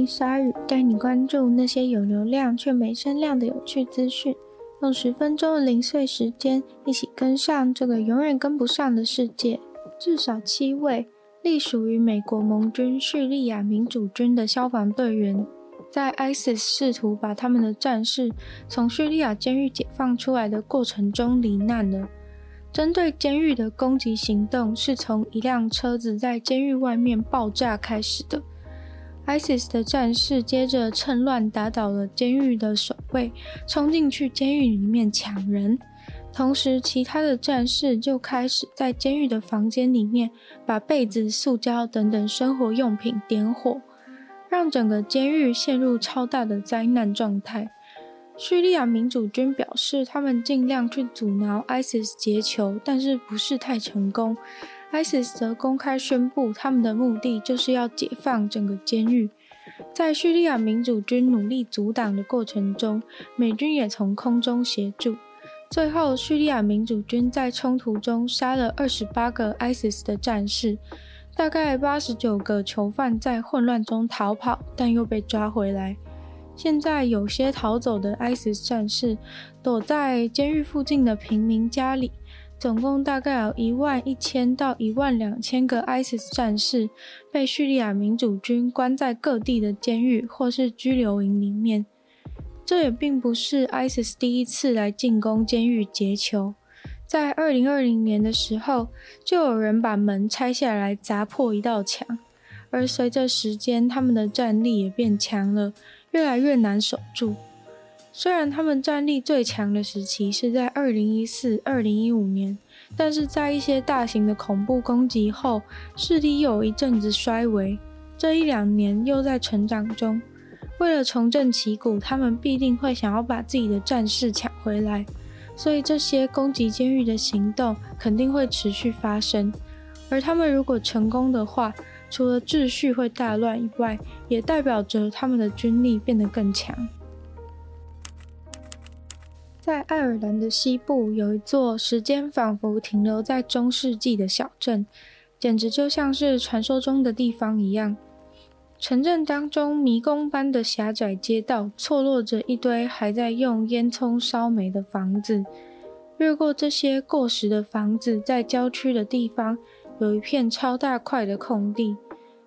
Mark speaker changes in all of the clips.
Speaker 1: 迎鲨语，带你关注那些有流量却没声量的有趣资讯。用十分钟的零碎时间，一起跟上这个永远跟不上的世界。至少七位。隶属于美国盟军叙利亚民主军的消防队员，在 ISIS 试图把他们的战士从叙利亚监狱解放出来的过程中罹难了。针对监狱的攻击行动是从一辆车子在监狱外面爆炸开始的。ISIS 的战士接着趁乱打倒了监狱的守卫，冲进去监狱里面抢人。同时，其他的战士就开始在监狱的房间里面把被子、塑胶等等生活用品点火，让整个监狱陷入超大的灾难状态。叙利亚民主军表示，他们尽量去阻挠 ISIS 劫囚，但是不是太成功。ISIS 则公开宣布，他们的目的就是要解放整个监狱。在叙利亚民主军努力阻挡的过程中，美军也从空中协助。最后，叙利亚民主军在冲突中杀了二十八个 ISIS 的战士，大概八十九个囚犯在混乱中逃跑，但又被抓回来。现在，有些逃走的 ISIS 战士躲在监狱附近的平民家里，总共大概有一万一千到一万两千个 ISIS 战士被叙利亚民主军关在各地的监狱或是拘留营里面。这也并不是 ISIS 第一次来进攻监狱劫囚。在二零二零年的时候，就有人把门拆下来砸破一道墙。而随着时间，他们的战力也变强了，越来越难守住。虽然他们战力最强的时期是在二零一四、二零一五年，但是在一些大型的恐怖攻击后，势力又有一阵子衰微。这一两年又在成长中。为了重振旗鼓，他们必定会想要把自己的战士抢回来，所以这些攻击监狱的行动肯定会持续发生。而他们如果成功的话，除了秩序会大乱以外，也代表着他们的军力变得更强。在爱尔兰的西部，有一座时间仿佛停留在中世纪的小镇，简直就像是传说中的地方一样。城镇当中，迷宫般的狭窄街道，错落着一堆还在用烟囱烧煤的房子。越过这些过时的房子，在郊区的地方，有一片超大块的空地，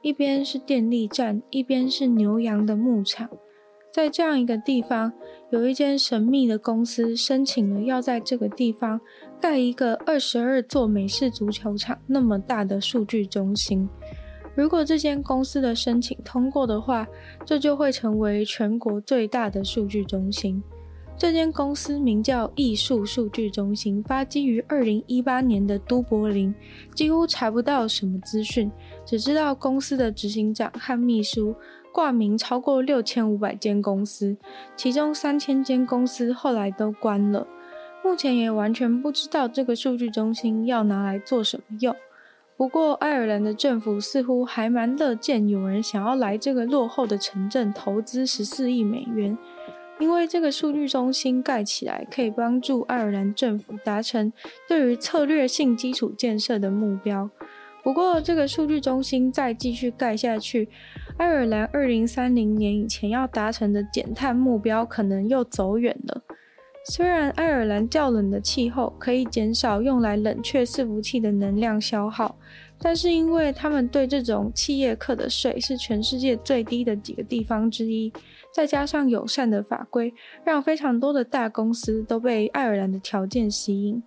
Speaker 1: 一边是电力站，一边是牛羊的牧场。在这样一个地方，有一间神秘的公司申请了要在这个地方盖一个二十二座美式足球场那么大的数据中心。如果这间公司的申请通过的话，这就会成为全国最大的数据中心。这间公司名叫艺术数据中心，发基于二零一八年的都柏林，几乎查不到什么资讯，只知道公司的执行长和秘书挂名超过六千五百间公司，其中三千间公司后来都关了。目前也完全不知道这个数据中心要拿来做什么用。不过，爱尔兰的政府似乎还蛮乐见有人想要来这个落后的城镇投资十四亿美元，因为这个数据中心盖起来可以帮助爱尔兰政府达成对于策略性基础建设的目标。不过，这个数据中心再继续盖下去，爱尔兰二零三零年以前要达成的减碳目标可能又走远了。虽然爱尔兰较冷的气候可以减少用来冷却伺服器的能量消耗，但是因为他们对这种企业课的税是全世界最低的几个地方之一，再加上友善的法规，让非常多的大公司都被爱尔兰的条件吸引。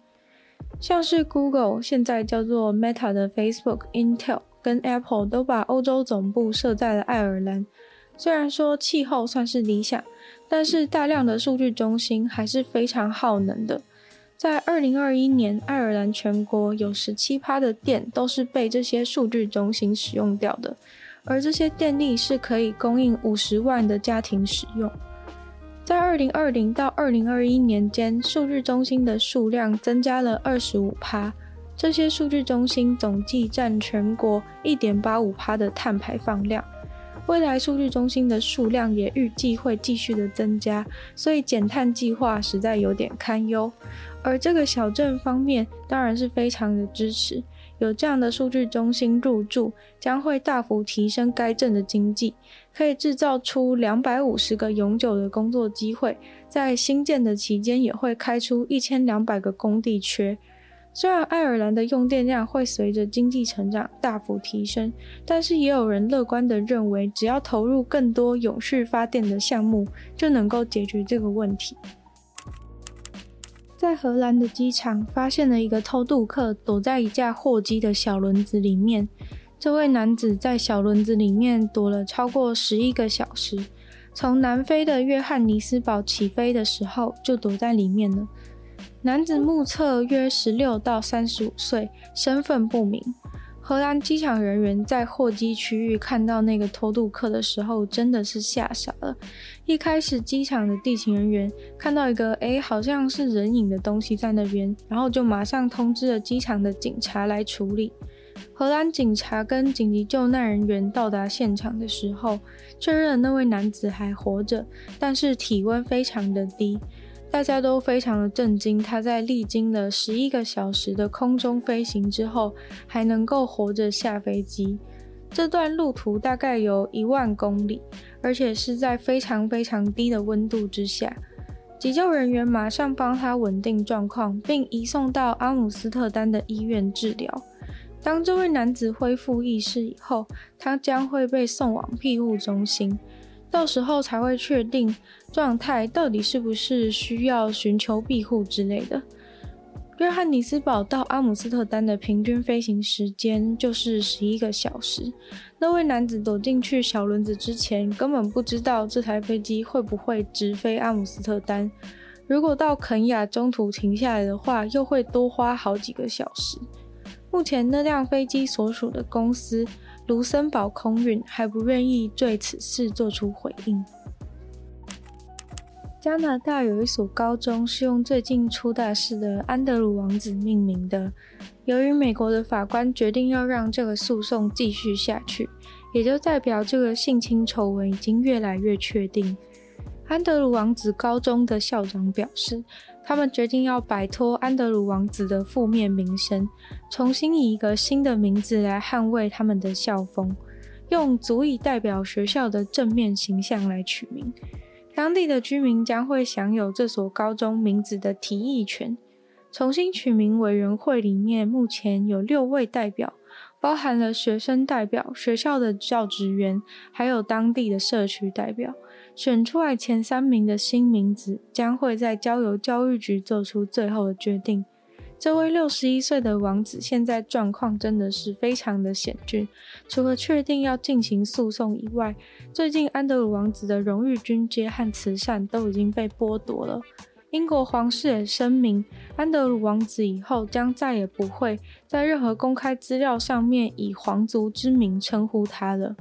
Speaker 1: 像是 Google 现在叫做 Meta 的 Facebook、Intel 跟 Apple 都把欧洲总部设在了爱尔兰。虽然说气候算是理想。但是大量的数据中心还是非常耗能的，在二零二一年，爱尔兰全国有十七趴的电都是被这些数据中心使用掉的，而这些电力是可以供应五十万的家庭使用。在二零二零到二零二一年间，数据中心的数量增加了二十五趴。这些数据中心总计占全国一点八五趴的碳排放量。未来数据中心的数量也预计会继续的增加，所以减碳计划实在有点堪忧。而这个小镇方面当然是非常的支持，有这样的数据中心入驻，将会大幅提升该镇的经济，可以制造出两百五十个永久的工作机会，在新建的期间也会开出一千两百个工地缺。虽然爱尔兰的用电量会随着经济成长大幅提升，但是也有人乐观地认为，只要投入更多永续发电的项目，就能够解决这个问题。在荷兰的机场，发现了一个偷渡客躲在一架货机的小轮子里面。这位男子在小轮子里面躲了超过十一个小时，从南非的约翰尼斯堡起飞的时候就躲在里面了。男子目测约十六到三十五岁，身份不明。荷兰机场人员在货机区域看到那个偷渡客的时候，真的是吓傻了。一开始，机场的地勤人员看到一个诶，好像是人影的东西在那边，然后就马上通知了机场的警察来处理。荷兰警察跟紧急救难人员到达现场的时候，确认那位男子还活着，但是体温非常的低。大家都非常的震惊，他在历经了十一个小时的空中飞行之后，还能够活着下飞机。这段路途大概有一万公里，而且是在非常非常低的温度之下。急救人员马上帮他稳定状况，并移送到阿姆斯特丹的医院治疗。当这位男子恢复意识以后，他将会被送往庇护中心。到时候才会确定状态到底是不是需要寻求庇护之类的。约翰尼斯堡到阿姆斯特丹的平均飞行时间就是十一个小时。那位男子躲进去小轮子之前，根本不知道这台飞机会不会直飞阿姆斯特丹。如果到肯亚中途停下来的话，又会多花好几个小时。目前那辆飞机所属的公司。卢森堡空运还不愿意对此事做出回应。加拿大有一所高中是用最近出大事的安德鲁王子命名的。由于美国的法官决定要让这个诉讼继续下去，也就代表这个性侵丑闻已经越来越确定。安德鲁王子高中的校长表示，他们决定要摆脱安德鲁王子的负面名声，重新以一个新的名字来捍卫他们的校风，用足以代表学校的正面形象来取名。当地的居民将会享有这所高中名字的提议权。重新取名委员会里面目前有六位代表，包含了学生代表、学校的教职员，还有当地的社区代表。选出来前三名的新名字将会在交由教育局做出最后的决定。这位六十一岁的王子现在状况真的是非常的险峻，除了确定要进行诉讼以外，最近安德鲁王子的荣誉军阶和慈善都已经被剥夺了。英国皇室也声明，安德鲁王子以后将再也不会在任何公开资料上面以皇族之名称呼他了。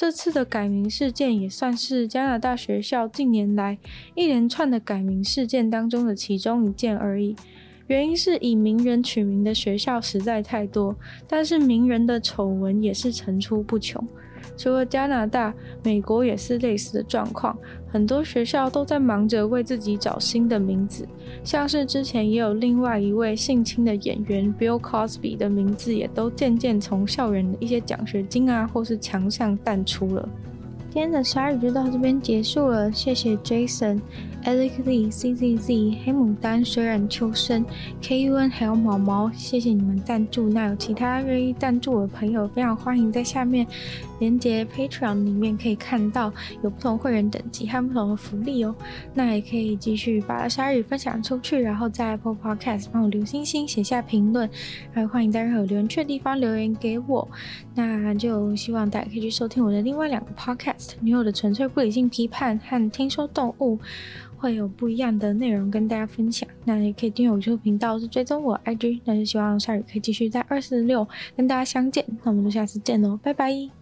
Speaker 1: 这次的改名事件也算是加拿大学校近年来一连串的改名事件当中的其中一件而已。原因是以名人取名的学校实在太多，但是名人的丑闻也是层出不穷。除了加拿大，美国也是类似的状况。很多学校都在忙着为自己找新的名字，像是之前也有另外一位性侵的演员 Bill Cosby 的名字，也都渐渐从校园的一些奖学金啊，或是强项淡出了。今天的鲨语就到这边结束了，谢谢 Jason、Alex Lee、CZZ、黑牡丹、水染秋生、KUN 还有毛毛，谢谢你们赞助。那有其他愿意赞助我的朋友，非常欢迎在下面连接 Patreon 里面可以看到有不同会员等级和不同的福利哦。那也可以继续把鲨语分享出去，然后在 Apple Podcast 帮我留星星、写下评论，还有欢迎在任何有留言区的地方留言给我。那就希望大家可以去收听我的另外两个 Podcast。女友的纯粹不理性批判和听说动物，会有不一样的内容跟大家分享。那也可以订阅我的频道，是追踪我 IG。那就希望下雨可以继续在二四六跟大家相见。那我们就下次见喽，拜拜。